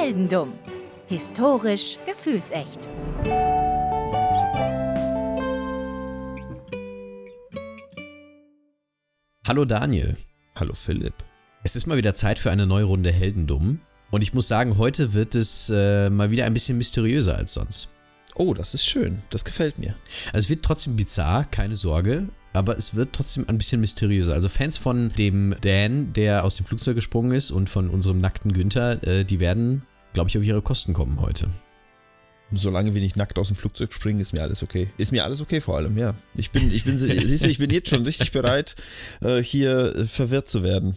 Heldendumm. Historisch gefühlsecht. Hallo Daniel. Hallo Philipp. Es ist mal wieder Zeit für eine neue Runde Heldendumm. Und ich muss sagen, heute wird es äh, mal wieder ein bisschen mysteriöser als sonst. Oh, das ist schön. Das gefällt mir. Also es wird trotzdem bizarr, keine Sorge. Aber es wird trotzdem ein bisschen mysteriöser. Also Fans von dem Dan, der aus dem Flugzeug gesprungen ist, und von unserem nackten Günther, äh, die werden, glaube ich, auf ihre Kosten kommen heute. Solange wir nicht nackt aus dem Flugzeug springen, ist mir alles okay. Ist mir alles okay vor allem, ja. Ich bin, ich bin, siehst du, ich bin jetzt schon richtig bereit, äh, hier äh, verwirrt zu werden.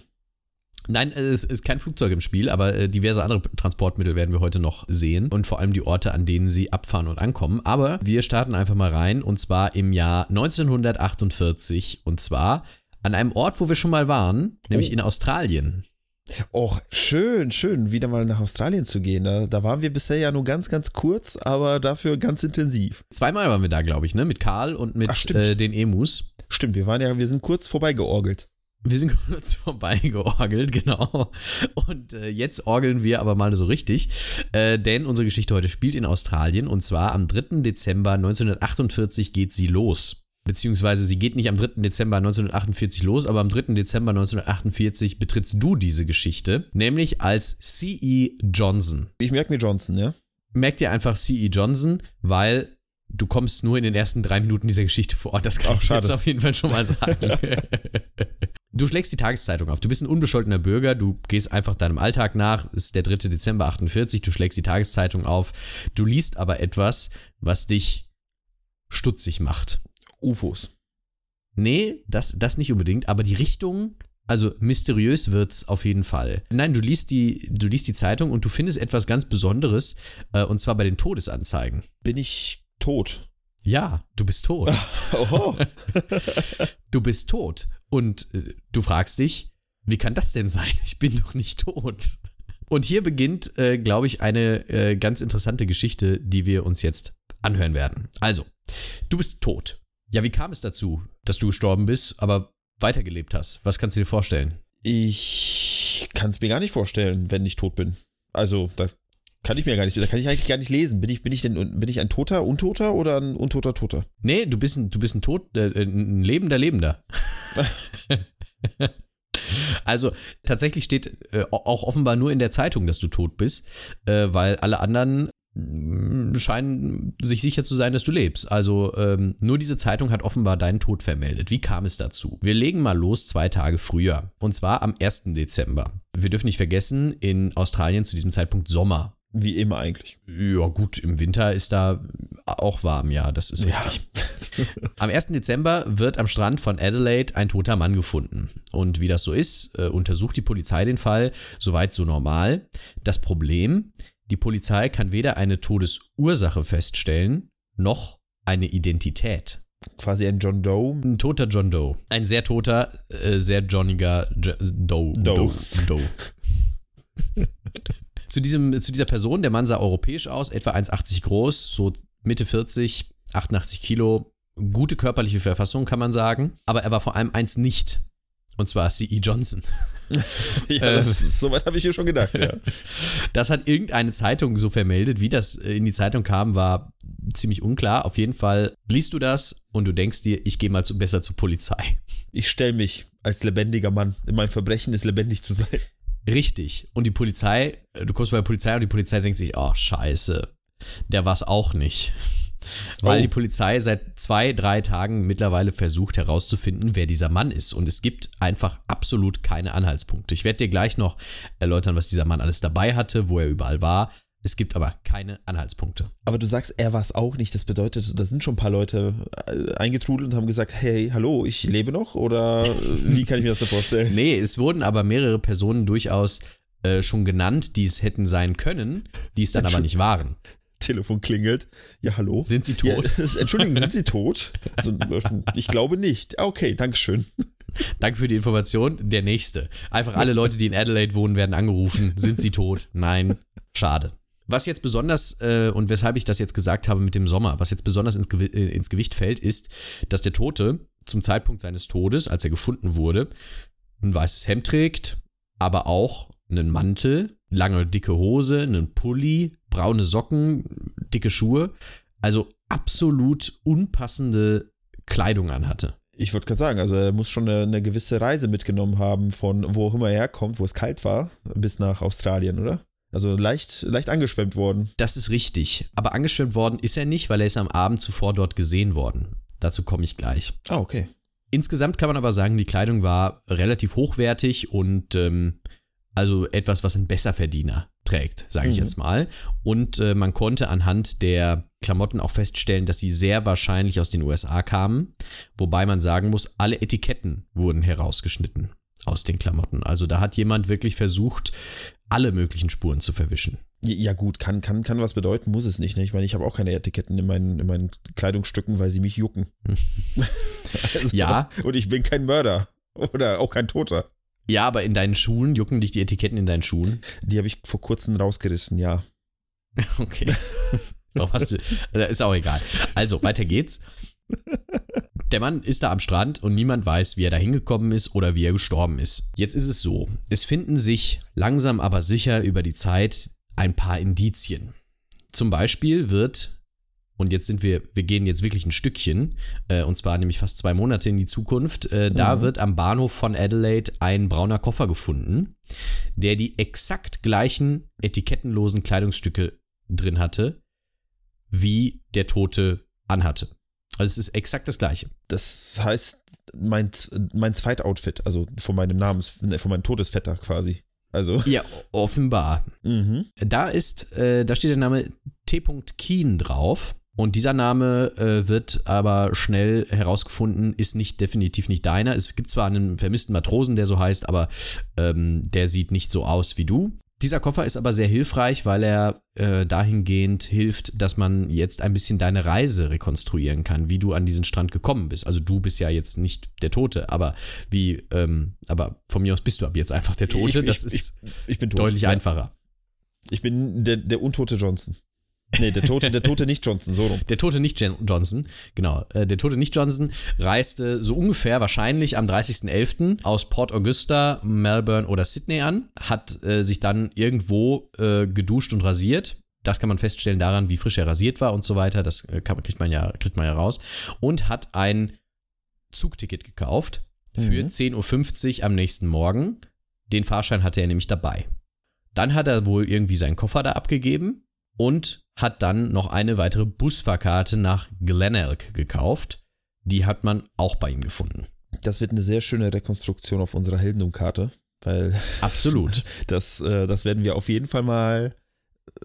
Nein, es ist kein Flugzeug im Spiel, aber äh, diverse andere Transportmittel werden wir heute noch sehen und vor allem die Orte, an denen sie abfahren und ankommen. Aber wir starten einfach mal rein und zwar im Jahr 1948 und zwar an einem Ort, wo wir schon mal waren, nämlich oh. in Australien. Och, schön, schön, wieder mal nach Australien zu gehen. Da, da, waren wir bisher ja nur ganz, ganz kurz, aber dafür ganz intensiv. Zweimal waren wir da, glaube ich, ne? Mit Karl und mit Ach, äh, den Emus. Stimmt, wir waren ja, wir sind kurz vorbeigeorgelt. Wir sind kurz vorbeigeorgelt, genau. Und äh, jetzt orgeln wir aber mal so richtig, äh, denn unsere Geschichte heute spielt in Australien und zwar am 3. Dezember 1948 geht sie los. Beziehungsweise sie geht nicht am 3. Dezember 1948 los, aber am 3. Dezember 1948 betrittst du diese Geschichte, nämlich als C.E. Johnson. Ich merke mir Johnson, ja? Merkt dir einfach C.E. Johnson, weil du kommst nur in den ersten drei Minuten dieser Geschichte vor. Das kann Ach, ich jetzt auf jeden Fall schon mal sagen. du schlägst die Tageszeitung auf. Du bist ein unbescholtener Bürger. Du gehst einfach deinem Alltag nach. Es ist der 3. Dezember 48. Du schlägst die Tageszeitung auf. Du liest aber etwas, was dich stutzig macht. UFOs. Nee, das, das nicht unbedingt, aber die Richtung also mysteriös wird's auf jeden Fall. Nein, du liest die, du liest die Zeitung und du findest etwas ganz Besonderes, äh, und zwar bei den Todesanzeigen. Bin ich tot. Ja, du bist tot. Oho. du bist tot. Und äh, du fragst dich, wie kann das denn sein? Ich bin doch nicht tot. Und hier beginnt, äh, glaube ich, eine äh, ganz interessante Geschichte, die wir uns jetzt anhören werden. Also, du bist tot. Ja, wie kam es dazu, dass du gestorben bist, aber weitergelebt hast? Was kannst du dir vorstellen? Ich kann es mir gar nicht vorstellen, wenn ich tot bin. Also, da kann ich mir gar nicht, da kann ich eigentlich gar nicht lesen. Bin ich, bin ich denn, bin ich ein Toter, Untoter oder ein Untoter, Toter? Nee, du bist ein, du bist ein Tot, äh, ein lebender, Lebender. also tatsächlich steht äh, auch offenbar nur in der Zeitung, dass du tot bist, äh, weil alle anderen scheinen sich sicher zu sein, dass du lebst. Also ähm, nur diese Zeitung hat offenbar deinen Tod vermeldet. Wie kam es dazu? Wir legen mal los zwei Tage früher. Und zwar am 1. Dezember. Wir dürfen nicht vergessen, in Australien zu diesem Zeitpunkt Sommer. Wie immer eigentlich. Ja, gut, im Winter ist da auch warm, ja, das ist richtig. Ja. am 1. Dezember wird am Strand von Adelaide ein toter Mann gefunden. Und wie das so ist, äh, untersucht die Polizei den Fall, soweit so normal. Das Problem, die Polizei kann weder eine Todesursache feststellen, noch eine Identität. Quasi ein John Doe. Ein toter John Doe. Ein sehr toter, äh, sehr johniger jo Doe. Doe. Doe. Doe. zu, diesem, zu dieser Person, der Mann sah europäisch aus, etwa 1,80 groß, so Mitte 40, 88 Kilo, gute körperliche Verfassung, kann man sagen. Aber er war vor allem eins nicht. Und zwar C.E. Johnson. ja, das, äh, soweit habe ich mir schon gedacht, ja. Das hat irgendeine Zeitung so vermeldet. Wie das in die Zeitung kam, war ziemlich unklar. Auf jeden Fall liest du das und du denkst dir, ich gehe mal zu, besser zur Polizei. Ich stelle mich als lebendiger Mann. Mein Verbrechen ist lebendig zu sein. Richtig. Und die Polizei, äh, du kommst bei der Polizei und die Polizei denkt sich, oh, scheiße, der war es auch nicht. Weil oh. die Polizei seit zwei, drei Tagen mittlerweile versucht herauszufinden, wer dieser Mann ist. Und es gibt einfach absolut keine Anhaltspunkte. Ich werde dir gleich noch erläutern, was dieser Mann alles dabei hatte, wo er überall war. Es gibt aber keine Anhaltspunkte. Aber du sagst, er war es auch nicht. Das bedeutet, da sind schon ein paar Leute äh, eingetrudelt und haben gesagt, hey, hallo, ich lebe noch? Oder wie kann ich mir das da vorstellen? nee, es wurden aber mehrere Personen durchaus äh, schon genannt, die es hätten sein können, die es dann aber nicht waren. Telefon klingelt. Ja, hallo. Sind Sie tot? Ja, Entschuldigen, sind Sie tot? Also, ich glaube nicht. Okay, Dankeschön. Danke für die Information. Der nächste. Einfach alle Leute, die in Adelaide wohnen, werden angerufen. Sind sie tot? Nein. Schade. Was jetzt besonders, äh, und weshalb ich das jetzt gesagt habe mit dem Sommer, was jetzt besonders ins, Gew äh, ins Gewicht fällt, ist, dass der Tote zum Zeitpunkt seines Todes, als er gefunden wurde, ein weißes Hemd trägt, aber auch einen Mantel, lange, dicke Hose, einen Pulli, braune Socken, dicke Schuhe. Also absolut unpassende Kleidung anhatte. Ich würde gerade sagen, also er muss schon eine, eine, gewisse Reise mitgenommen haben, von wo auch immer er herkommt, wo es kalt war, bis nach Australien, oder? Also leicht, leicht angeschwemmt worden. Das ist richtig. Aber angeschwemmt worden ist er nicht, weil er ist am Abend zuvor dort gesehen worden. Dazu komme ich gleich. Ah, okay. Insgesamt kann man aber sagen, die Kleidung war relativ hochwertig und ähm, also etwas, was ein Besserverdiener trägt, sage ich mhm. jetzt mal. Und äh, man konnte anhand der Klamotten auch feststellen, dass sie sehr wahrscheinlich aus den USA kamen. Wobei man sagen muss, alle Etiketten wurden herausgeschnitten aus den Klamotten. Also da hat jemand wirklich versucht, alle möglichen Spuren zu verwischen. Ja, gut, kann, kann, kann was bedeuten, muss es nicht. Ne? Ich meine, ich habe auch keine Etiketten in meinen, in meinen Kleidungsstücken, weil sie mich jucken. also, ja. Und ich bin kein Mörder. Oder auch kein Toter. Ja, aber in deinen Schuhen, jucken dich die Etiketten in deinen Schuhen? Die habe ich vor kurzem rausgerissen, ja. Okay. Warum hast du. Äh, ist auch egal. Also, weiter geht's. Der Mann ist da am Strand und niemand weiß, wie er da hingekommen ist oder wie er gestorben ist. Jetzt ist es so: Es finden sich langsam aber sicher über die Zeit ein paar Indizien. Zum Beispiel wird, und jetzt sind wir, wir gehen jetzt wirklich ein Stückchen, äh, und zwar nämlich fast zwei Monate in die Zukunft, äh, mhm. da wird am Bahnhof von Adelaide ein brauner Koffer gefunden, der die exakt gleichen etikettenlosen Kleidungsstücke drin hatte, wie der Tote anhatte. Also es ist exakt das gleiche. Das heißt, mein, mein Zweitoutfit, also von meinem Namens, von meinem Todesvetter quasi. Also. Ja, offenbar. Mhm. Da ist, äh, da steht der Name T. Keen drauf. Und dieser Name äh, wird aber schnell herausgefunden, ist nicht definitiv nicht deiner. Es gibt zwar einen vermissten Matrosen, der so heißt, aber ähm, der sieht nicht so aus wie du. Dieser Koffer ist aber sehr hilfreich, weil er äh, dahingehend hilft, dass man jetzt ein bisschen deine Reise rekonstruieren kann, wie du an diesen Strand gekommen bist. Also du bist ja jetzt nicht der Tote, aber wie, ähm, aber von mir aus bist du ab jetzt einfach der Tote. Ich, das ich, ist ich, bin tot, deutlich ja. einfacher. Ich bin der, der untote Johnson. Nee, der Tote, der Tote nicht Johnson, so rum. Der Tote nicht Johnson, genau. Äh, der Tote nicht Johnson reiste so ungefähr wahrscheinlich am 30.11. aus Port Augusta, Melbourne oder Sydney an, hat äh, sich dann irgendwo äh, geduscht und rasiert. Das kann man feststellen daran, wie frisch er rasiert war und so weiter. Das äh, kann, kriegt, man ja, kriegt man ja raus. Und hat ein Zugticket gekauft für mhm. 10.50 Uhr am nächsten Morgen. Den Fahrschein hatte er nämlich dabei. Dann hat er wohl irgendwie seinen Koffer da abgegeben und hat dann noch eine weitere Busfahrkarte nach Glenelg gekauft. Die hat man auch bei ihm gefunden. Das wird eine sehr schöne Rekonstruktion auf unserer Heldendum-Karte, weil. Absolut. Das, äh, das werden wir auf jeden Fall mal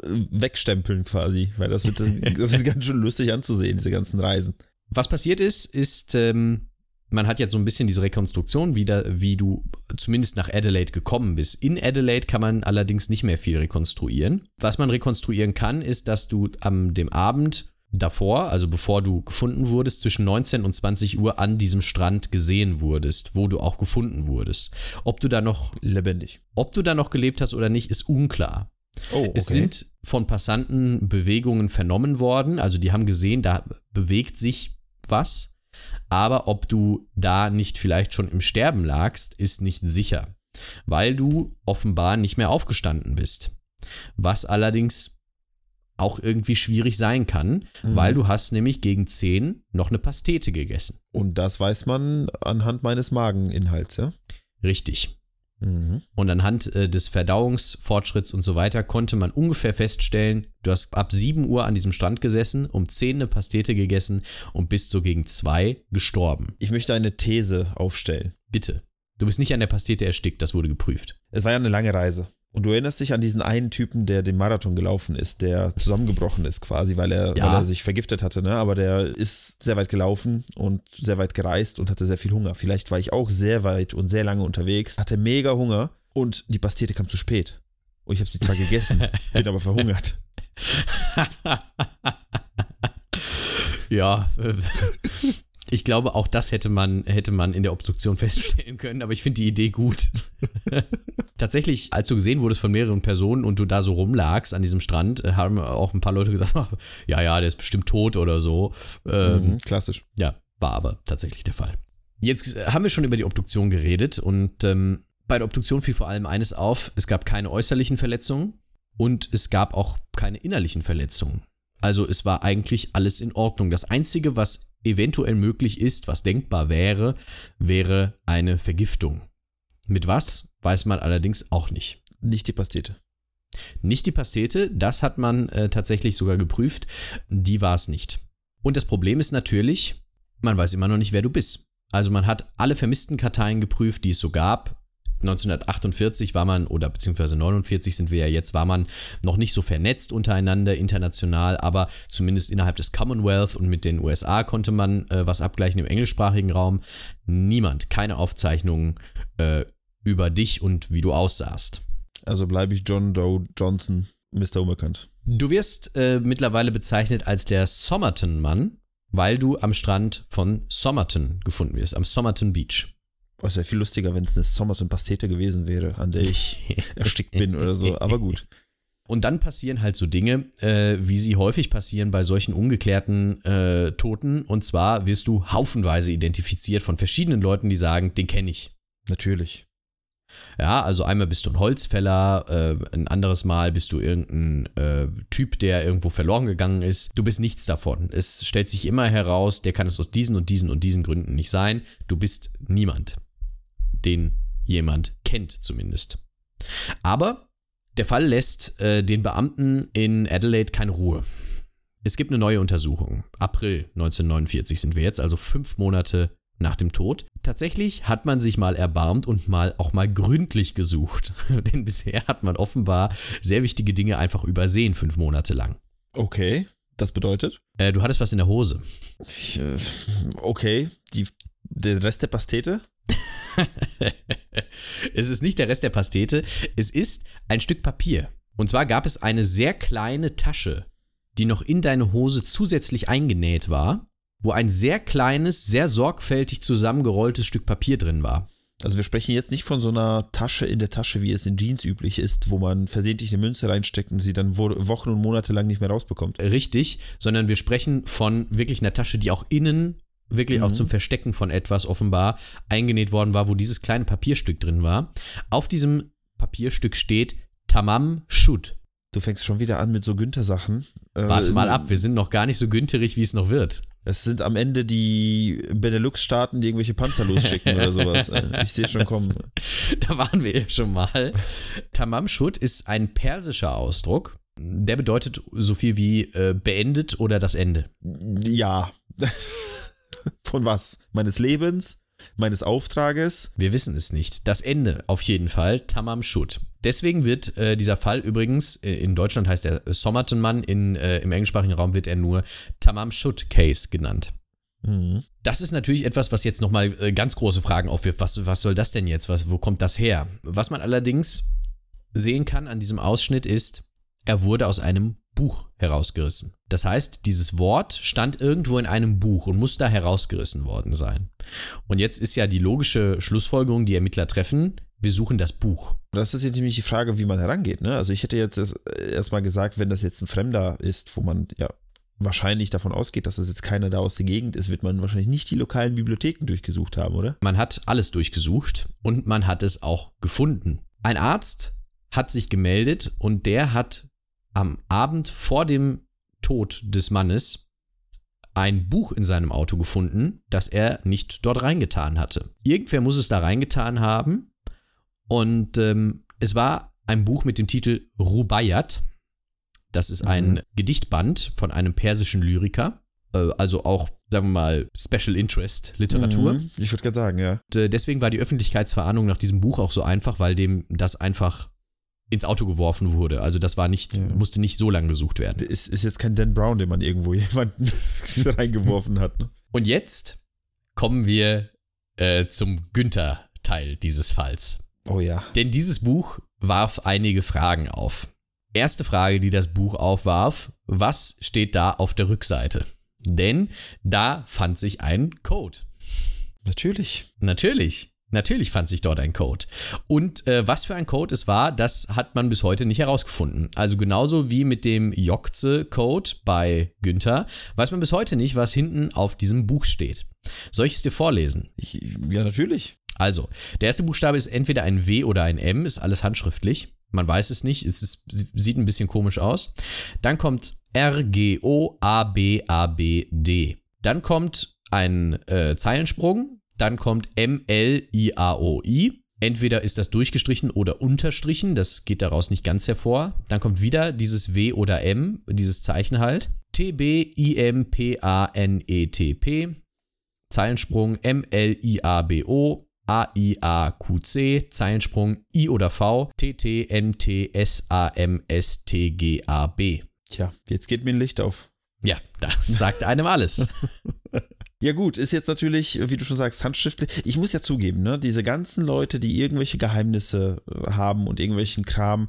äh, wegstempeln quasi, weil das wird, das wird ganz schön lustig anzusehen, diese ganzen Reisen. Was passiert ist, ist, ähm, man hat jetzt so ein bisschen diese Rekonstruktion wieder, wie du zumindest nach Adelaide gekommen bist. In Adelaide kann man allerdings nicht mehr viel rekonstruieren. Was man rekonstruieren kann, ist, dass du am dem Abend davor, also bevor du gefunden wurdest, zwischen 19 und 20 Uhr an diesem Strand gesehen wurdest, wo du auch gefunden wurdest. Ob du da noch lebendig, ob du da noch gelebt hast oder nicht, ist unklar. Oh, okay. Es sind von Passanten Bewegungen vernommen worden, also die haben gesehen, da bewegt sich was aber ob du da nicht vielleicht schon im Sterben lagst, ist nicht sicher, weil du offenbar nicht mehr aufgestanden bist. Was allerdings auch irgendwie schwierig sein kann, mhm. weil du hast nämlich gegen 10 noch eine Pastete gegessen. Und das weiß man anhand meines Mageninhalts, ja? Richtig. Mhm. Und anhand äh, des Verdauungsfortschritts und so weiter konnte man ungefähr feststellen, du hast ab 7 Uhr an diesem Strand gesessen, um 10 eine Pastete gegessen und bist so gegen 2 gestorben. Ich möchte eine These aufstellen. Bitte. Du bist nicht an der Pastete erstickt, das wurde geprüft. Es war ja eine lange Reise. Und du erinnerst dich an diesen einen Typen, der den Marathon gelaufen ist, der zusammengebrochen ist quasi, weil er, ja. weil er sich vergiftet hatte, ne? Aber der ist sehr weit gelaufen und sehr weit gereist und hatte sehr viel Hunger. Vielleicht war ich auch sehr weit und sehr lange unterwegs, hatte mega Hunger und die Pastete kam zu spät. Und ich habe sie zwar gegessen, bin aber verhungert. ja, ich glaube, auch das hätte man, hätte man in der Obduktion feststellen können, aber ich finde die Idee gut. Tatsächlich, als du gesehen wurdest von mehreren Personen und du da so rumlagst an diesem Strand, äh, haben auch ein paar Leute gesagt, ja, ja, der ist bestimmt tot oder so. Ähm, mhm, klassisch. Ja, war aber tatsächlich der Fall. Jetzt haben wir schon über die Obduktion geredet und ähm, Bei der Obduktion fiel vor allem eines auf, es gab keine äußerlichen Verletzungen und es gab auch keine innerlichen Verletzungen. Also es war eigentlich alles in Ordnung. Das Einzige, was eventuell möglich ist, was denkbar wäre, wäre eine Vergiftung. Mit was, weiß man allerdings auch nicht. Nicht die Pastete. Nicht die Pastete, das hat man äh, tatsächlich sogar geprüft. Die war es nicht. Und das Problem ist natürlich, man weiß immer noch nicht, wer du bist. Also man hat alle vermissten Karteien geprüft, die es so gab. 1948 war man, oder beziehungsweise 49 sind wir ja jetzt, war man noch nicht so vernetzt untereinander international, aber zumindest innerhalb des Commonwealth und mit den USA konnte man äh, was abgleichen im englischsprachigen Raum. Niemand, keine Aufzeichnungen äh, über dich und wie du aussahst. Also bleibe ich John Doe Johnson, Mr. Unbekannt. Du wirst äh, mittlerweile bezeichnet als der Somerton-Mann, weil du am Strand von Somerton gefunden wirst, am Somerton Beach. Es wäre viel lustiger, wenn es eine Somerton-Pastete gewesen wäre, an der ich erstickt bin oder so, aber gut. Und dann passieren halt so Dinge, äh, wie sie häufig passieren bei solchen ungeklärten äh, Toten. Und zwar wirst du haufenweise identifiziert von verschiedenen Leuten, die sagen, den kenne ich. Natürlich. Ja, also einmal bist du ein Holzfäller, äh, ein anderes Mal bist du irgendein äh, Typ, der irgendwo verloren gegangen ist. Du bist nichts davon. Es stellt sich immer heraus, der kann es aus diesen und diesen und diesen Gründen nicht sein. Du bist niemand, den jemand kennt zumindest. Aber der Fall lässt äh, den Beamten in Adelaide keine Ruhe. Es gibt eine neue Untersuchung. April 1949 sind wir jetzt, also fünf Monate nach dem Tod. Tatsächlich hat man sich mal erbarmt und mal auch mal gründlich gesucht. Denn bisher hat man offenbar sehr wichtige Dinge einfach übersehen, fünf Monate lang. Okay, das bedeutet? Äh, du hattest was in der Hose. Ich, äh, okay, Die, der Rest der Pastete? es ist nicht der Rest der Pastete, es ist ein Stück Papier. Und zwar gab es eine sehr kleine Tasche, die noch in deine Hose zusätzlich eingenäht war wo ein sehr kleines, sehr sorgfältig zusammengerolltes Stück Papier drin war. Also wir sprechen jetzt nicht von so einer Tasche in der Tasche, wie es in Jeans üblich ist, wo man versehentlich eine Münze reinsteckt und sie dann Wochen und Monate lang nicht mehr rausbekommt. Richtig, sondern wir sprechen von wirklich einer Tasche, die auch innen wirklich mhm. auch zum Verstecken von etwas offenbar eingenäht worden war, wo dieses kleine Papierstück drin war. Auf diesem Papierstück steht Tamam Shud. Du fängst schon wieder an mit so Günther-Sachen. Äh, Warte mal ab, wir sind noch gar nicht so günterig, wie es noch wird. Es sind am Ende die Benelux-Staaten, die irgendwelche Panzer losschicken oder sowas. Äh, ich sehe schon das, kommen. Da waren wir ja schon mal. Tamamshut ist ein persischer Ausdruck. Der bedeutet so viel wie äh, beendet oder das Ende. Ja. Von was? Meines Lebens? Meines Auftrages? Wir wissen es nicht. Das Ende auf jeden Fall. Tamam Shut. Deswegen wird äh, dieser Fall übrigens, äh, in Deutschland heißt er Somerton-Mann, äh, im englischsprachigen Raum wird er nur Tamam Shut Case genannt. Mhm. Das ist natürlich etwas, was jetzt nochmal äh, ganz große Fragen aufwirft. Was, was soll das denn jetzt? Was, wo kommt das her? Was man allerdings sehen kann an diesem Ausschnitt ist, er wurde aus einem Buch herausgerissen. Das heißt, dieses Wort stand irgendwo in einem Buch und muss da herausgerissen worden sein. Und jetzt ist ja die logische Schlussfolgerung, die Ermittler treffen, wir suchen das Buch. Das ist jetzt nämlich die Frage, wie man herangeht. Ne? Also ich hätte jetzt erstmal gesagt, wenn das jetzt ein Fremder ist, wo man ja wahrscheinlich davon ausgeht, dass es jetzt keiner da aus der Gegend ist, wird man wahrscheinlich nicht die lokalen Bibliotheken durchgesucht haben, oder? Man hat alles durchgesucht und man hat es auch gefunden. Ein Arzt hat sich gemeldet und der hat am Abend vor dem Tod des Mannes ein Buch in seinem Auto gefunden, das er nicht dort reingetan hatte. Irgendwer muss es da reingetan haben und ähm, es war ein Buch mit dem Titel Rubaiyat. Das ist ein mhm. Gedichtband von einem persischen Lyriker. Äh, also auch, sagen wir mal, Special Interest Literatur. Mhm. Ich würde gerade sagen, ja. Und, äh, deswegen war die Öffentlichkeitsverahndung nach diesem Buch auch so einfach, weil dem das einfach ins Auto geworfen wurde. Also das war nicht, ja. musste nicht so lange gesucht werden. Ist, ist jetzt kein Dan Brown, den man irgendwo jemanden reingeworfen hat. Ne? Und jetzt kommen wir äh, zum Günther-Teil dieses Falls. Oh ja. Denn dieses Buch warf einige Fragen auf. Erste Frage, die das Buch aufwarf, was steht da auf der Rückseite? Denn da fand sich ein Code. Natürlich. Natürlich. Natürlich fand sich dort ein Code. Und äh, was für ein Code es war, das hat man bis heute nicht herausgefunden. Also genauso wie mit dem Jokze-Code bei Günther, weiß man bis heute nicht, was hinten auf diesem Buch steht. Soll ich es dir vorlesen? Ich, ja, natürlich. Also, der erste Buchstabe ist entweder ein W oder ein M, ist alles handschriftlich. Man weiß es nicht, es ist, sieht ein bisschen komisch aus. Dann kommt R, G, O, A, B, A, B, D. Dann kommt ein äh, Zeilensprung. Dann kommt M, L, I, A, O, I. Entweder ist das durchgestrichen oder unterstrichen, das geht daraus nicht ganz hervor. Dann kommt wieder dieses W oder M, dieses Zeichen halt. T, B, I, M, P, A, N, E, T, P. Zeilensprung M, L, I, A, B, O. A, I, A, Q, C. Zeilensprung I oder V. T, T, N, T, S, A, M, S, T, G, A, B. Tja, jetzt geht mir ein Licht auf. Ja, das sagt einem alles. Ja gut, ist jetzt natürlich, wie du schon sagst, handschriftlich. Ich muss ja zugeben, ne, diese ganzen Leute, die irgendwelche Geheimnisse äh, haben und irgendwelchen Kram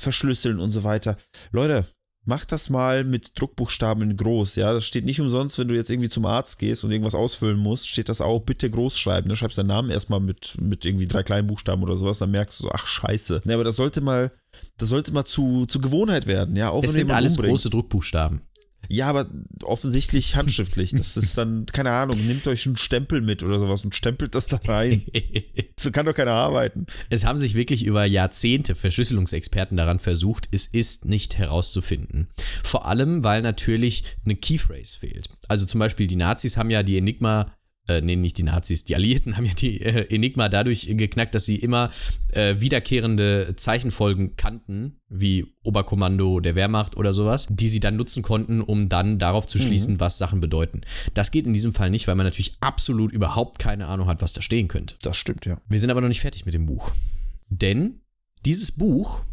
verschlüsseln und so weiter. Leute, macht das mal mit Druckbuchstaben in groß, ja. Das steht nicht umsonst, wenn du jetzt irgendwie zum Arzt gehst und irgendwas ausfüllen musst, steht das auch bitte groß schreiben. Da schreibst deinen Namen erstmal mit, mit irgendwie drei kleinen Buchstaben oder sowas, dann merkst du so, ach scheiße. Ja, aber das sollte mal, das sollte mal zu, zu Gewohnheit werden, ja. Auch es sind alles umbringt. große Druckbuchstaben. Ja, aber offensichtlich handschriftlich. Das ist dann, keine Ahnung, nehmt euch einen Stempel mit oder sowas und stempelt das da rein. so kann doch keiner arbeiten. Es haben sich wirklich über Jahrzehnte Verschlüsselungsexperten daran versucht, es ist nicht herauszufinden. Vor allem, weil natürlich eine Keyphrase fehlt. Also zum Beispiel die Nazis haben ja die Enigma äh, nee, nicht die Nazis, die Alliierten haben ja die äh, Enigma dadurch geknackt, dass sie immer äh, wiederkehrende Zeichenfolgen kannten, wie Oberkommando der Wehrmacht oder sowas, die sie dann nutzen konnten, um dann darauf zu schließen, mhm. was Sachen bedeuten. Das geht in diesem Fall nicht, weil man natürlich absolut überhaupt keine Ahnung hat, was da stehen könnte. Das stimmt, ja. Wir sind aber noch nicht fertig mit dem Buch. Denn dieses Buch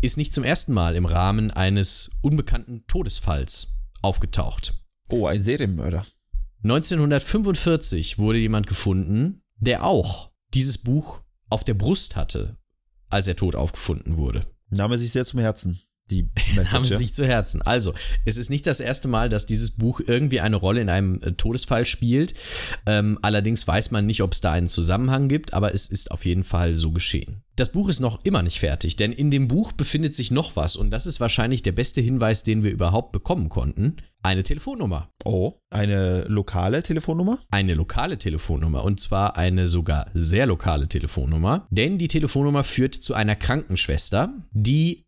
ist nicht zum ersten Mal im Rahmen eines unbekannten Todesfalls aufgetaucht. Oh, ein Serienmörder. 1945 wurde jemand gefunden, der auch dieses Buch auf der Brust hatte, als er tot aufgefunden wurde. Nahm er sich sehr zum Herzen. Die Message, Nahm es sich zu Herzen. Also, es ist nicht das erste Mal, dass dieses Buch irgendwie eine Rolle in einem äh, Todesfall spielt. Ähm, allerdings weiß man nicht, ob es da einen Zusammenhang gibt, aber es ist auf jeden Fall so geschehen. Das Buch ist noch immer nicht fertig, denn in dem Buch befindet sich noch was und das ist wahrscheinlich der beste Hinweis, den wir überhaupt bekommen konnten. Eine Telefonnummer. Oh, eine lokale Telefonnummer? Eine lokale Telefonnummer und zwar eine sogar sehr lokale Telefonnummer, denn die Telefonnummer führt zu einer Krankenschwester, die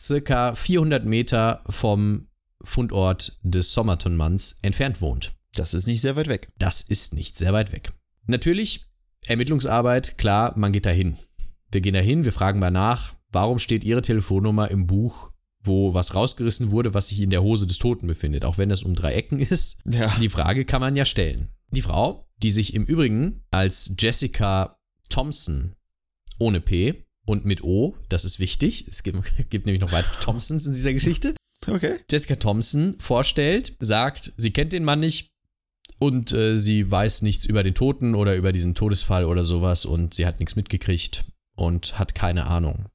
circa 400 Meter vom Fundort des Sommerton-Manns entfernt wohnt. Das ist nicht sehr weit weg. Das ist nicht sehr weit weg. Natürlich, Ermittlungsarbeit, klar, man geht dahin. Wir gehen dahin, wir fragen mal nach, warum steht Ihre Telefonnummer im Buch, wo was rausgerissen wurde, was sich in der Hose des Toten befindet, auch wenn das um drei Ecken ist. Ja. Die Frage kann man ja stellen. Die Frau, die sich im Übrigen als Jessica Thompson ohne P und mit O, das ist wichtig, es gibt, gibt nämlich noch weitere Thompsons in dieser Geschichte. Okay. Jessica Thompson vorstellt, sagt, sie kennt den Mann nicht und äh, sie weiß nichts über den Toten oder über diesen Todesfall oder sowas und sie hat nichts mitgekriegt und hat keine Ahnung.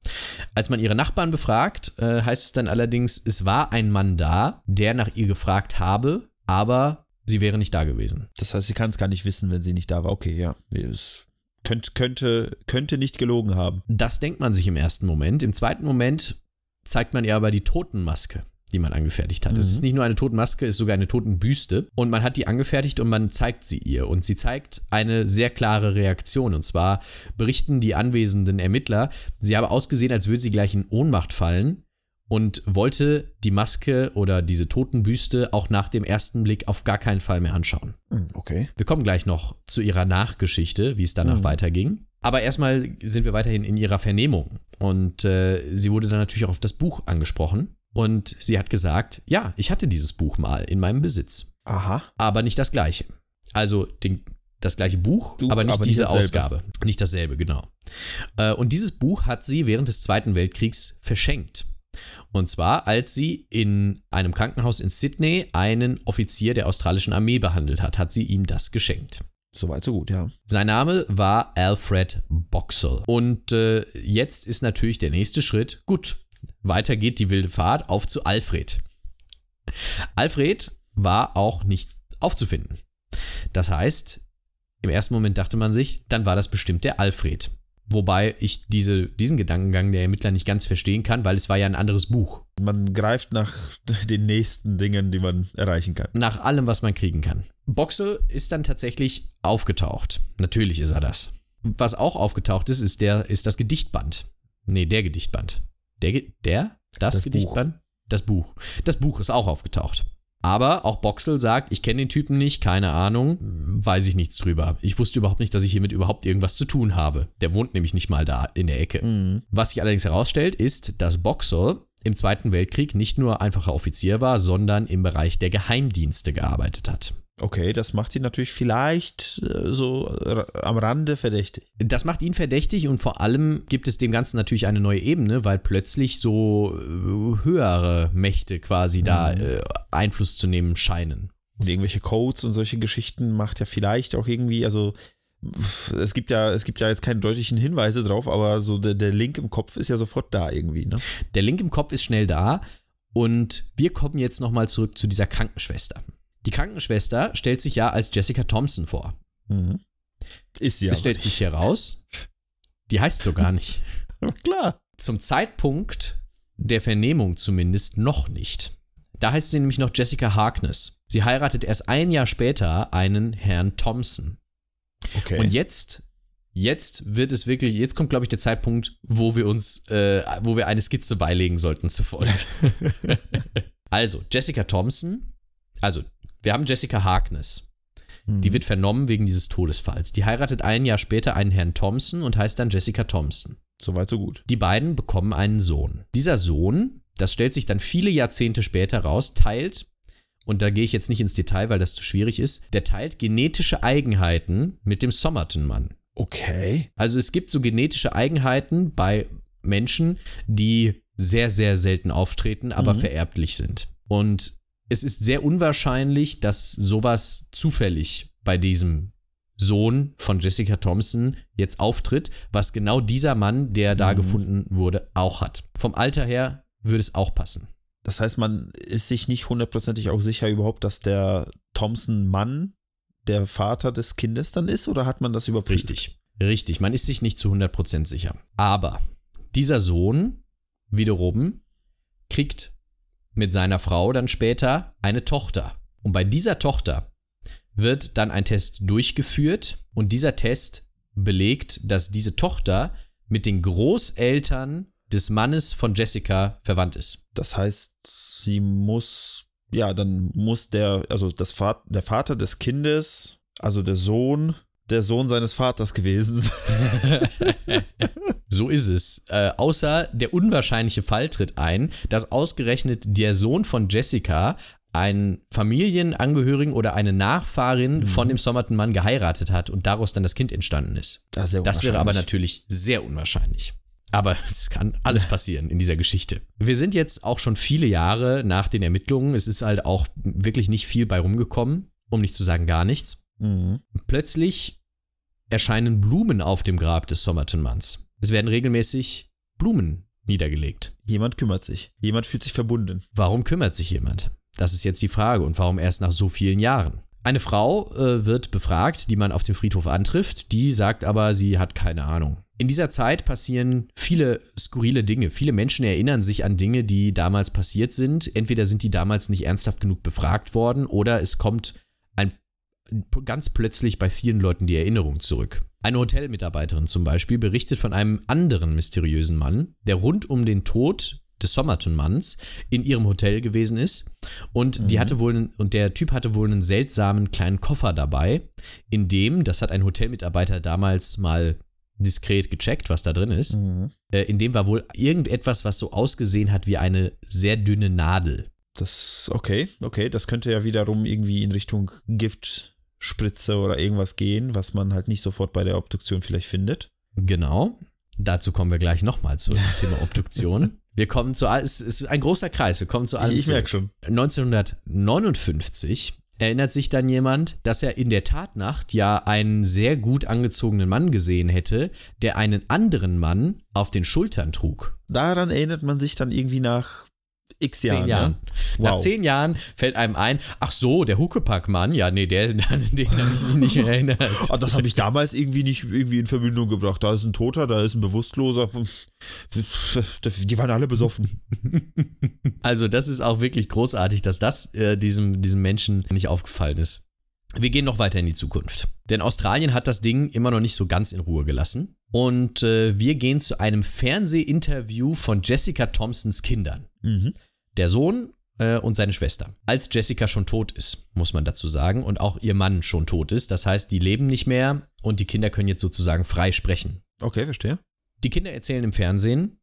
Als man ihre Nachbarn befragt, äh, heißt es dann allerdings, es war ein Mann da, der nach ihr gefragt habe, aber sie wäre nicht da gewesen. Das heißt, sie kann es gar nicht wissen, wenn sie nicht da war. Okay, ja. Es könnte, könnte, könnte nicht gelogen haben. Das denkt man sich im ersten Moment. Im zweiten Moment zeigt man ihr aber die Totenmaske die man angefertigt hat. Mhm. Es ist nicht nur eine Totenmaske, es ist sogar eine Totenbüste. Und man hat die angefertigt und man zeigt sie ihr. Und sie zeigt eine sehr klare Reaktion. Und zwar berichten die anwesenden Ermittler, sie habe ausgesehen, als würde sie gleich in Ohnmacht fallen und wollte die Maske oder diese Totenbüste auch nach dem ersten Blick auf gar keinen Fall mehr anschauen. Mhm, okay. Wir kommen gleich noch zu ihrer Nachgeschichte, wie es danach mhm. weiterging. Aber erstmal sind wir weiterhin in ihrer Vernehmung. Und äh, sie wurde dann natürlich auch auf das Buch angesprochen. Und sie hat gesagt, ja, ich hatte dieses Buch mal in meinem Besitz. Aha. Aber nicht das gleiche. Also den, das gleiche Buch, Buch aber nicht aber diese nicht Ausgabe. Nicht dasselbe, genau. Äh, und dieses Buch hat sie während des Zweiten Weltkriegs verschenkt. Und zwar, als sie in einem Krankenhaus in Sydney einen Offizier der australischen Armee behandelt hat, hat sie ihm das geschenkt. Soweit, so gut, ja. Sein Name war Alfred Boxall. Und äh, jetzt ist natürlich der nächste Schritt, gut, weiter geht die wilde Fahrt auf zu Alfred. Alfred war auch nicht aufzufinden. Das heißt, im ersten Moment dachte man sich, dann war das bestimmt der Alfred. Wobei ich diese, diesen Gedankengang der Ermittler nicht ganz verstehen kann, weil es war ja ein anderes Buch. Man greift nach den nächsten Dingen, die man erreichen kann. Nach allem, was man kriegen kann. Boxe ist dann tatsächlich aufgetaucht. Natürlich ist er das. was auch aufgetaucht ist, ist, der, ist das Gedichtband. Nee, der Gedichtband. Der, der? Das, das Gedichtband? Buch. Das Buch. Das Buch ist auch aufgetaucht. Aber auch Boxel sagt, ich kenne den Typen nicht, keine Ahnung, weiß ich nichts drüber. Ich wusste überhaupt nicht, dass ich hiermit überhaupt irgendwas zu tun habe. Der wohnt nämlich nicht mal da in der Ecke. Mhm. Was sich allerdings herausstellt, ist, dass Boxel im Zweiten Weltkrieg nicht nur einfacher Offizier war, sondern im Bereich der Geheimdienste gearbeitet hat. Okay, das macht ihn natürlich vielleicht äh, so am Rande verdächtig. Das macht ihn verdächtig und vor allem gibt es dem Ganzen natürlich eine neue Ebene, weil plötzlich so äh, höhere Mächte quasi mhm. da äh, Einfluss zu nehmen scheinen. Und irgendwelche Codes und solche Geschichten macht ja vielleicht auch irgendwie, also es gibt ja, es gibt ja jetzt keine deutlichen Hinweise drauf, aber so der, der Link im Kopf ist ja sofort da irgendwie, ne? Der Link im Kopf ist schnell da und wir kommen jetzt nochmal zurück zu dieser Krankenschwester. Die Krankenschwester stellt sich ja als Jessica Thompson vor. Mhm. Ist sie Es stellt sich heraus, die heißt so gar nicht. Klar. Zum Zeitpunkt der Vernehmung zumindest noch nicht. Da heißt sie nämlich noch Jessica Harkness. Sie heiratet erst ein Jahr später einen Herrn Thompson. Okay. Und jetzt, jetzt wird es wirklich, jetzt kommt, glaube ich, der Zeitpunkt, wo wir uns, äh, wo wir eine Skizze beilegen sollten zur Folge. also, Jessica Thompson, also wir haben Jessica Harkness. Mhm. Die wird vernommen wegen dieses Todesfalls. Die heiratet ein Jahr später einen Herrn Thompson und heißt dann Jessica Thompson. Soweit so gut. Die beiden bekommen einen Sohn. Dieser Sohn, das stellt sich dann viele Jahrzehnte später raus, teilt, und da gehe ich jetzt nicht ins Detail, weil das zu schwierig ist, der teilt genetische Eigenheiten mit dem Somerton-Mann. Okay. Also es gibt so genetische Eigenheiten bei Menschen, die sehr, sehr selten auftreten, aber mhm. vererblich sind. Und es ist sehr unwahrscheinlich, dass sowas zufällig bei diesem Sohn von Jessica Thompson jetzt auftritt, was genau dieser Mann, der da mhm. gefunden wurde, auch hat. Vom Alter her würde es auch passen. Das heißt, man ist sich nicht hundertprozentig auch sicher überhaupt, dass der Thompson-Mann der Vater des Kindes dann ist oder hat man das überprüft? Richtig, richtig. Man ist sich nicht zu 100% sicher. Aber dieser Sohn wiederum kriegt mit seiner Frau dann später eine Tochter. Und bei dieser Tochter wird dann ein Test durchgeführt und dieser Test belegt, dass diese Tochter mit den Großeltern des Mannes von Jessica verwandt ist. Das heißt, sie muss, ja, dann muss der, also das Vater, der Vater des Kindes, also der Sohn, der Sohn seines Vaters gewesen sein. So ist es. Äh, außer der unwahrscheinliche Fall tritt ein, dass ausgerechnet der Sohn von Jessica einen Familienangehörigen oder eine Nachfahrin mhm. von dem Somerton-Mann geheiratet hat und daraus dann das Kind entstanden ist. Das, ist das wäre aber natürlich sehr unwahrscheinlich. Aber es kann alles passieren in dieser Geschichte. Wir sind jetzt auch schon viele Jahre nach den Ermittlungen. Es ist halt auch wirklich nicht viel bei rumgekommen, um nicht zu sagen gar nichts. Mhm. Plötzlich erscheinen Blumen auf dem Grab des Somerton-Manns. Es werden regelmäßig Blumen niedergelegt. Jemand kümmert sich. Jemand fühlt sich verbunden. Warum kümmert sich jemand? Das ist jetzt die Frage. Und warum erst nach so vielen Jahren? Eine Frau äh, wird befragt, die man auf dem Friedhof antrifft. Die sagt aber, sie hat keine Ahnung. In dieser Zeit passieren viele skurrile Dinge. Viele Menschen erinnern sich an Dinge, die damals passiert sind. Entweder sind die damals nicht ernsthaft genug befragt worden oder es kommt ein, ganz plötzlich bei vielen Leuten die Erinnerung zurück. Eine Hotelmitarbeiterin zum Beispiel berichtet von einem anderen mysteriösen Mann, der rund um den Tod des Somerton-Manns in ihrem Hotel gewesen ist. Und mhm. die hatte wohl, und der Typ hatte wohl einen seltsamen kleinen Koffer dabei, in dem, das hat ein Hotelmitarbeiter damals mal diskret gecheckt, was da drin ist. Mhm. Äh, in dem war wohl irgendetwas, was so ausgesehen hat wie eine sehr dünne Nadel. Das, okay, okay, das könnte ja wiederum irgendwie in Richtung Gift Spritze oder irgendwas gehen, was man halt nicht sofort bei der Obduktion vielleicht findet. Genau. Dazu kommen wir gleich nochmal zum Thema Obduktion. Wir kommen zu, es ist ein großer Kreis, wir kommen zu allem. Ich, ich merke schon. 1959 erinnert sich dann jemand, dass er in der Tatnacht ja einen sehr gut angezogenen Mann gesehen hätte, der einen anderen Mann auf den Schultern trug. Daran erinnert man sich dann irgendwie nach x Jahren. Zehn Jahren. Ne? Wow. Nach zehn Jahren fällt einem ein, ach so, der Huckepack-Mann, ja, nee, der, den habe ich mich nicht erinnert. Ah, das habe ich damals irgendwie nicht irgendwie in Verbindung gebracht. Da ist ein Toter, da ist ein Bewusstloser. Die waren alle besoffen. Also, das ist auch wirklich großartig, dass das äh, diesem, diesem Menschen nicht aufgefallen ist. Wir gehen noch weiter in die Zukunft. Denn Australien hat das Ding immer noch nicht so ganz in Ruhe gelassen. Und äh, wir gehen zu einem Fernsehinterview von Jessica Thompsons Kindern. Mhm. Der Sohn äh, und seine Schwester. Als Jessica schon tot ist, muss man dazu sagen, und auch ihr Mann schon tot ist. Das heißt, die leben nicht mehr und die Kinder können jetzt sozusagen frei sprechen. Okay, verstehe. Die Kinder erzählen im Fernsehen,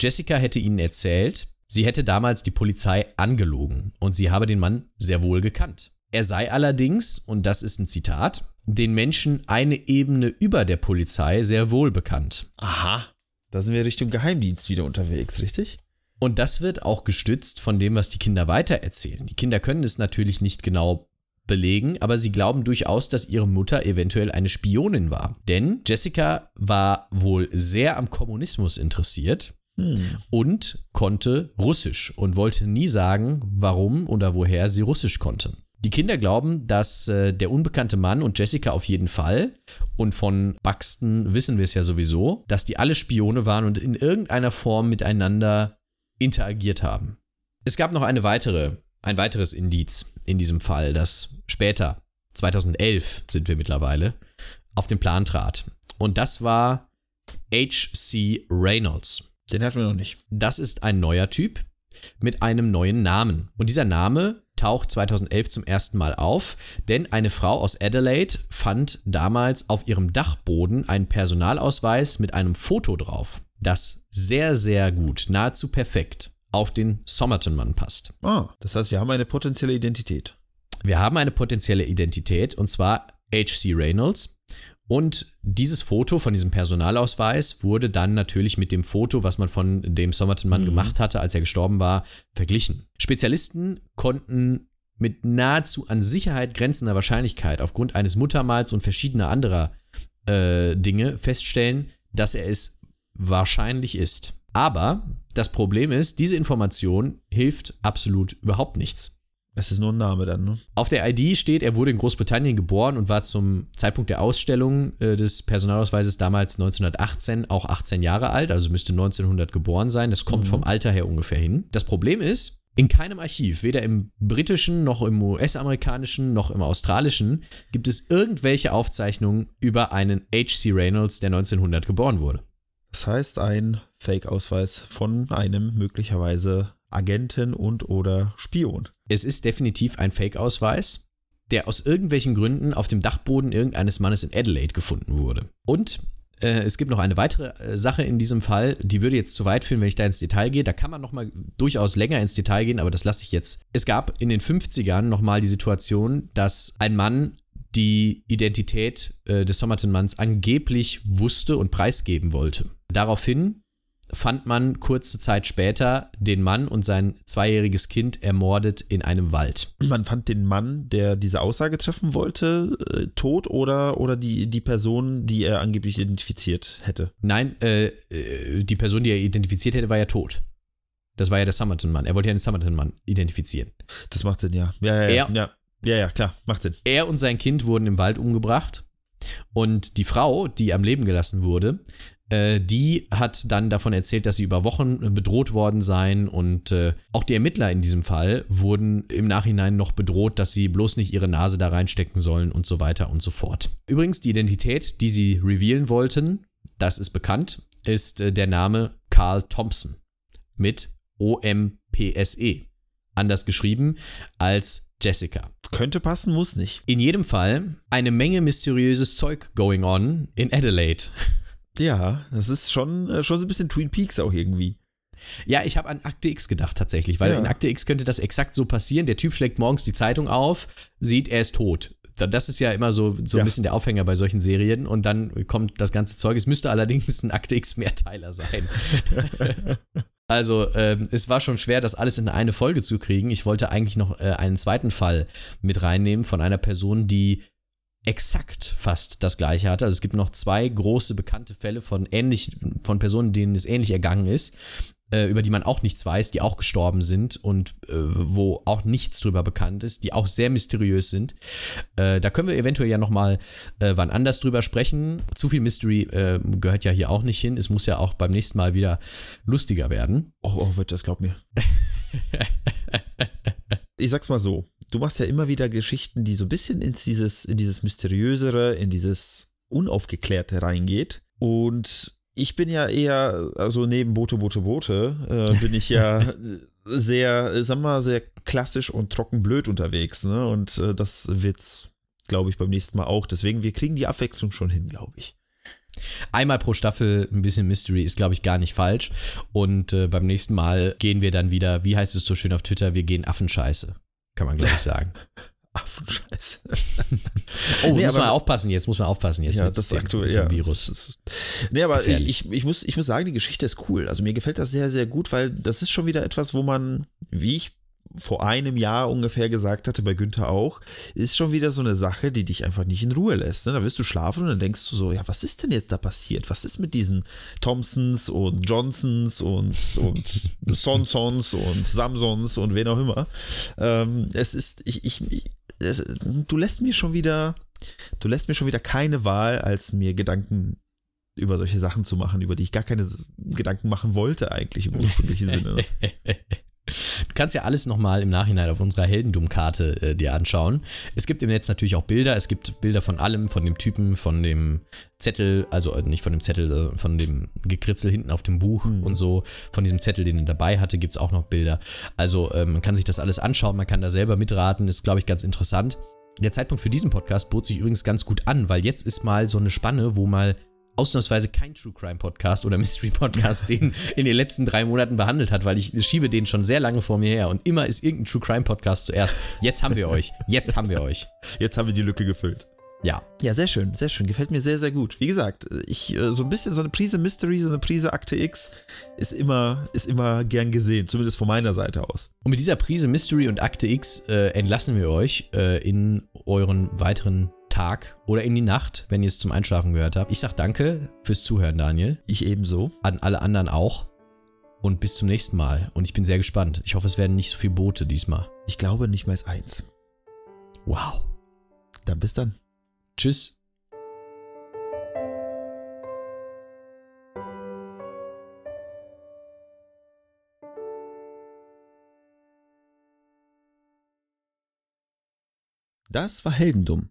Jessica hätte ihnen erzählt, sie hätte damals die Polizei angelogen und sie habe den Mann sehr wohl gekannt. Er sei allerdings, und das ist ein Zitat, den Menschen eine Ebene über der Polizei sehr wohl bekannt. Aha. Da sind wir Richtung Geheimdienst wieder unterwegs, richtig? Und das wird auch gestützt von dem, was die Kinder weitererzählen. Die Kinder können es natürlich nicht genau belegen, aber sie glauben durchaus, dass ihre Mutter eventuell eine Spionin war. Denn Jessica war wohl sehr am Kommunismus interessiert hm. und konnte Russisch und wollte nie sagen, warum oder woher sie Russisch konnte. Die Kinder glauben, dass äh, der unbekannte Mann und Jessica auf jeden Fall, und von Buxton wissen wir es ja sowieso, dass die alle Spione waren und in irgendeiner Form miteinander interagiert haben. Es gab noch eine weitere, ein weiteres Indiz in diesem Fall, das später, 2011 sind wir mittlerweile, auf den Plan trat. Und das war H.C. Reynolds. Den hatten wir noch nicht. Das ist ein neuer Typ mit einem neuen Namen. Und dieser Name taucht 2011 zum ersten Mal auf, denn eine Frau aus Adelaide fand damals auf ihrem Dachboden einen Personalausweis mit einem Foto drauf, das sehr, sehr gut, nahezu perfekt auf den Somerton-Mann passt. Ah, das heißt, wir haben eine potenzielle Identität. Wir haben eine potenzielle Identität und zwar H.C. Reynolds. Und dieses Foto von diesem Personalausweis wurde dann natürlich mit dem Foto, was man von dem Somerton-Mann mhm. gemacht hatte, als er gestorben war, verglichen. Spezialisten konnten mit nahezu an Sicherheit grenzender Wahrscheinlichkeit aufgrund eines Muttermals und verschiedener anderer äh, Dinge feststellen, dass er es wahrscheinlich ist. Aber das Problem ist, diese Information hilft absolut überhaupt nichts. Es ist nur ein Name dann, ne? Auf der ID steht, er wurde in Großbritannien geboren und war zum Zeitpunkt der Ausstellung äh, des Personalausweises damals 1918 auch 18 Jahre alt, also müsste 1900 geboren sein. Das kommt mhm. vom Alter her ungefähr hin. Das Problem ist, in keinem Archiv, weder im britischen noch im US-amerikanischen noch im australischen, gibt es irgendwelche Aufzeichnungen über einen H.C. Reynolds, der 1900 geboren wurde. Das heißt, ein Fake-Ausweis von einem möglicherweise Agenten und oder Spion. Es ist definitiv ein Fake-Ausweis, der aus irgendwelchen Gründen auf dem Dachboden irgendeines Mannes in Adelaide gefunden wurde. Und äh, es gibt noch eine weitere äh, Sache in diesem Fall, die würde jetzt zu weit führen, wenn ich da ins Detail gehe. Da kann man nochmal durchaus länger ins Detail gehen, aber das lasse ich jetzt. Es gab in den 50ern nochmal die Situation, dass ein Mann die Identität äh, des Somerton-Manns angeblich wusste und preisgeben wollte. Daraufhin fand man kurze Zeit später den Mann und sein zweijähriges Kind ermordet in einem Wald. Man fand den Mann, der diese Aussage treffen wollte, äh, tot oder, oder die, die Person, die er angeblich identifiziert hätte? Nein, äh, äh die Person, die er identifiziert hätte, war ja tot. Das war ja der Summerton-Mann. Er wollte ja den Summerton-Mann identifizieren. Das macht Sinn, ja. Ja, ja, er, ja. ja, ja, klar, macht Sinn. Er und sein Kind wurden im Wald umgebracht. Und die Frau, die am Leben gelassen wurde, die hat dann davon erzählt, dass sie über Wochen bedroht worden seien und äh, auch die Ermittler in diesem Fall wurden im Nachhinein noch bedroht, dass sie bloß nicht ihre Nase da reinstecken sollen und so weiter und so fort. Übrigens, die Identität, die sie revealen wollten, das ist bekannt, ist äh, der Name Carl Thompson mit O-M-P-S-E. Anders geschrieben als Jessica. Könnte passen, muss nicht. In jedem Fall eine Menge mysteriöses Zeug going on in Adelaide. Ja, das ist schon, äh, schon so ein bisschen Twin Peaks auch irgendwie. Ja, ich habe an Akte X gedacht tatsächlich, weil ja. in Akte X könnte das exakt so passieren. Der Typ schlägt morgens die Zeitung auf, sieht, er ist tot. Das ist ja immer so, so ein ja. bisschen der Aufhänger bei solchen Serien und dann kommt das ganze Zeug. Es müsste allerdings ein Akte X Mehrteiler sein. also, ähm, es war schon schwer, das alles in eine Folge zu kriegen. Ich wollte eigentlich noch äh, einen zweiten Fall mit reinnehmen von einer Person, die exakt fast das gleiche hatte. Also es gibt noch zwei große bekannte Fälle von ähnlich, von Personen, denen es ähnlich ergangen ist, äh, über die man auch nichts weiß, die auch gestorben sind und äh, wo auch nichts drüber bekannt ist, die auch sehr mysteriös sind. Äh, da können wir eventuell ja nochmal äh, wann anders drüber sprechen. Zu viel Mystery äh, gehört ja hier auch nicht hin. Es muss ja auch beim nächsten Mal wieder lustiger werden. Oh, oh wird das, glaub mir. ich sag's mal so du machst ja immer wieder Geschichten, die so ein bisschen in dieses, in dieses Mysteriösere, in dieses Unaufgeklärte reingeht. Und ich bin ja eher, also neben Bote, Bote, Bote, äh, bin ich ja sehr, sag mal, sehr klassisch und trocken blöd unterwegs. Ne? Und äh, das wird's, glaube ich, beim nächsten Mal auch. Deswegen, wir kriegen die Abwechslung schon hin, glaube ich. Einmal pro Staffel ein bisschen Mystery ist, glaube ich, gar nicht falsch. Und äh, beim nächsten Mal gehen wir dann wieder, wie heißt es so schön auf Twitter, wir gehen Affenscheiße. Kann man, glaube ich, sagen. Affenscheiße. oh, nee, muss man aufpassen jetzt, muss man aufpassen jetzt ja, mit das dem, aktuell, ja. Virus. Ist, nee, aber ich, ich, muss, ich muss sagen, die Geschichte ist cool. Also mir gefällt das sehr, sehr gut, weil das ist schon wieder etwas, wo man, wie ich vor einem Jahr ungefähr gesagt hatte, bei Günther auch, ist schon wieder so eine Sache, die dich einfach nicht in Ruhe lässt. Ne? Da wirst du schlafen und dann denkst du so, ja, was ist denn jetzt da passiert? Was ist mit diesen Thompsons und Johnsons und, und Sonsons und Samsons und wen auch immer? Ähm, es ist, ich, ich, es, du lässt mir schon wieder, du lässt mir schon wieder keine Wahl, als mir Gedanken über solche Sachen zu machen, über die ich gar keine Gedanken machen wollte eigentlich im ursprünglichen Sinne. Du kannst ja alles nochmal im Nachhinein auf unserer Heldendumm-Karte äh, dir anschauen. Es gibt im Netz natürlich auch Bilder. Es gibt Bilder von allem, von dem Typen, von dem Zettel, also äh, nicht von dem Zettel, sondern von dem Gekritzel hinten auf dem Buch mhm. und so. Von diesem Zettel, den er dabei hatte, gibt es auch noch Bilder. Also ähm, man kann sich das alles anschauen, man kann da selber mitraten. Ist, glaube ich, ganz interessant. Der Zeitpunkt für diesen Podcast bot sich übrigens ganz gut an, weil jetzt ist mal so eine Spanne, wo mal ausnahmsweise kein True Crime Podcast oder Mystery Podcast den in den letzten drei Monaten behandelt hat, weil ich schiebe den schon sehr lange vor mir her und immer ist irgendein True Crime Podcast zuerst. Jetzt haben wir euch. Jetzt haben wir euch. Jetzt haben wir die Lücke gefüllt. Ja. Ja, sehr schön, sehr schön. Gefällt mir sehr, sehr gut. Wie gesagt, ich, äh, so ein bisschen so eine Prise Mystery, so eine Prise Akte X ist immer, ist immer gern gesehen, zumindest von meiner Seite aus. Und mit dieser Prise Mystery und Akte X äh, entlassen wir euch äh, in euren weiteren Tag oder in die Nacht, wenn ihr es zum Einschlafen gehört habt. Ich sag danke fürs Zuhören, Daniel. Ich ebenso. An alle anderen auch. Und bis zum nächsten Mal. Und ich bin sehr gespannt. Ich hoffe, es werden nicht so viele Boote diesmal. Ich glaube nicht mehr als eins. Wow. Dann bis dann. Tschüss. Das war Heldendumm